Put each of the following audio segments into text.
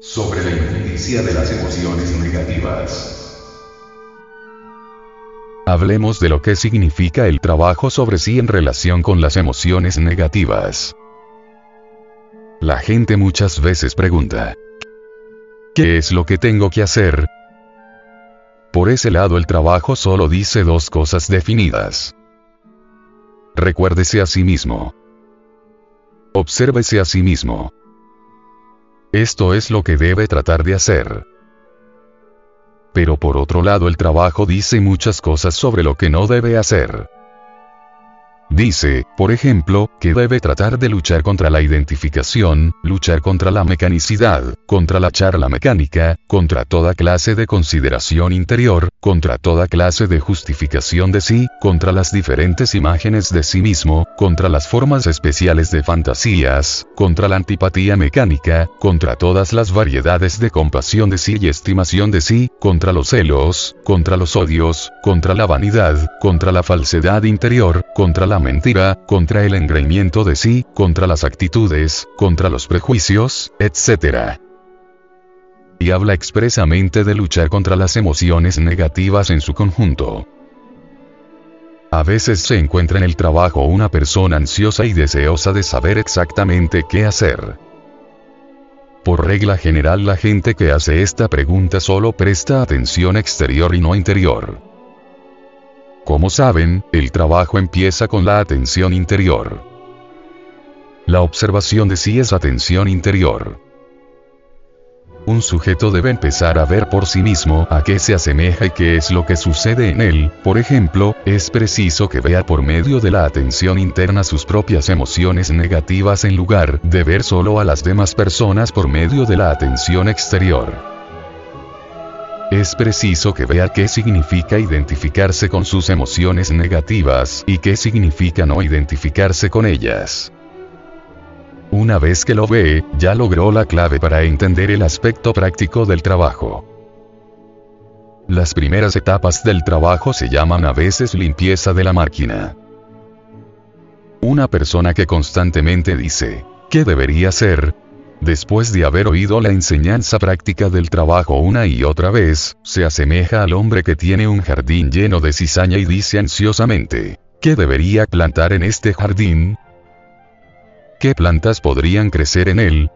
sobre la injusticia de las emociones negativas. Hablemos de lo que significa el trabajo sobre sí en relación con las emociones negativas. La gente muchas veces pregunta, ¿qué es lo que tengo que hacer? Por ese lado el trabajo solo dice dos cosas definidas. Recuérdese a sí mismo. Obsérvese a sí mismo. Esto es lo que debe tratar de hacer. Pero por otro lado el trabajo dice muchas cosas sobre lo que no debe hacer. Dice, por ejemplo, que debe tratar de luchar contra la identificación, luchar contra la mecanicidad, contra la charla mecánica, contra toda clase de consideración interior, contra toda clase de justificación de sí, contra las diferentes imágenes de sí mismo, contra las formas especiales de fantasías, contra la antipatía mecánica, contra todas las variedades de compasión de sí y estimación de sí, contra los celos, contra los odios, contra la vanidad, contra la falsedad interior, contra la mentira, contra el engreimiento de sí, contra las actitudes, contra los prejuicios, etc. Y habla expresamente de luchar contra las emociones negativas en su conjunto. A veces se encuentra en el trabajo una persona ansiosa y deseosa de saber exactamente qué hacer. Por regla general la gente que hace esta pregunta solo presta atención exterior y no interior. Como saben, el trabajo empieza con la atención interior. La observación de sí es atención interior. Un sujeto debe empezar a ver por sí mismo a qué se asemeja y qué es lo que sucede en él, por ejemplo, es preciso que vea por medio de la atención interna sus propias emociones negativas en lugar de ver solo a las demás personas por medio de la atención exterior. Es preciso que vea qué significa identificarse con sus emociones negativas y qué significa no identificarse con ellas. Una vez que lo ve, ya logró la clave para entender el aspecto práctico del trabajo. Las primeras etapas del trabajo se llaman a veces limpieza de la máquina. Una persona que constantemente dice, ¿qué debería ser? después de haber oído la enseñanza práctica del trabajo una y otra vez, se asemeja al hombre que tiene un jardín lleno de cizaña y dice ansiosamente, ¿qué debería plantar en este jardín? ¿Qué plantas podrían crecer en él?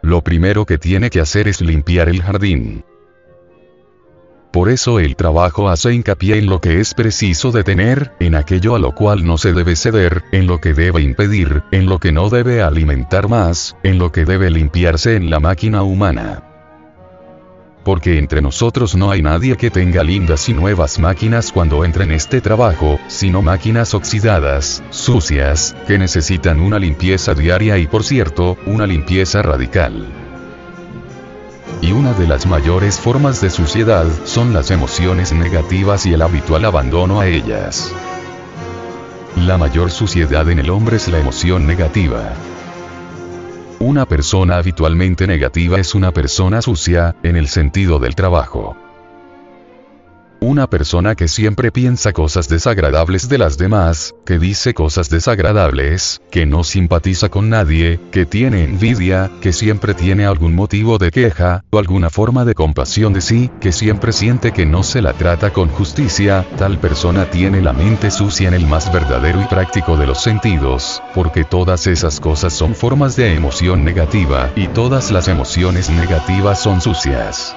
Lo primero que tiene que hacer es limpiar el jardín. Por eso el trabajo hace hincapié en lo que es preciso detener, en aquello a lo cual no se debe ceder, en lo que debe impedir, en lo que no debe alimentar más, en lo que debe limpiarse en la máquina humana. Porque entre nosotros no hay nadie que tenga lindas y nuevas máquinas cuando entra en este trabajo, sino máquinas oxidadas, sucias, que necesitan una limpieza diaria y por cierto, una limpieza radical. Y una de las mayores formas de suciedad son las emociones negativas y el habitual abandono a ellas. La mayor suciedad en el hombre es la emoción negativa. Una persona habitualmente negativa es una persona sucia, en el sentido del trabajo. Una persona que siempre piensa cosas desagradables de las demás, que dice cosas desagradables, que no simpatiza con nadie, que tiene envidia, que siempre tiene algún motivo de queja, o alguna forma de compasión de sí, que siempre siente que no se la trata con justicia, tal persona tiene la mente sucia en el más verdadero y práctico de los sentidos, porque todas esas cosas son formas de emoción negativa, y todas las emociones negativas son sucias.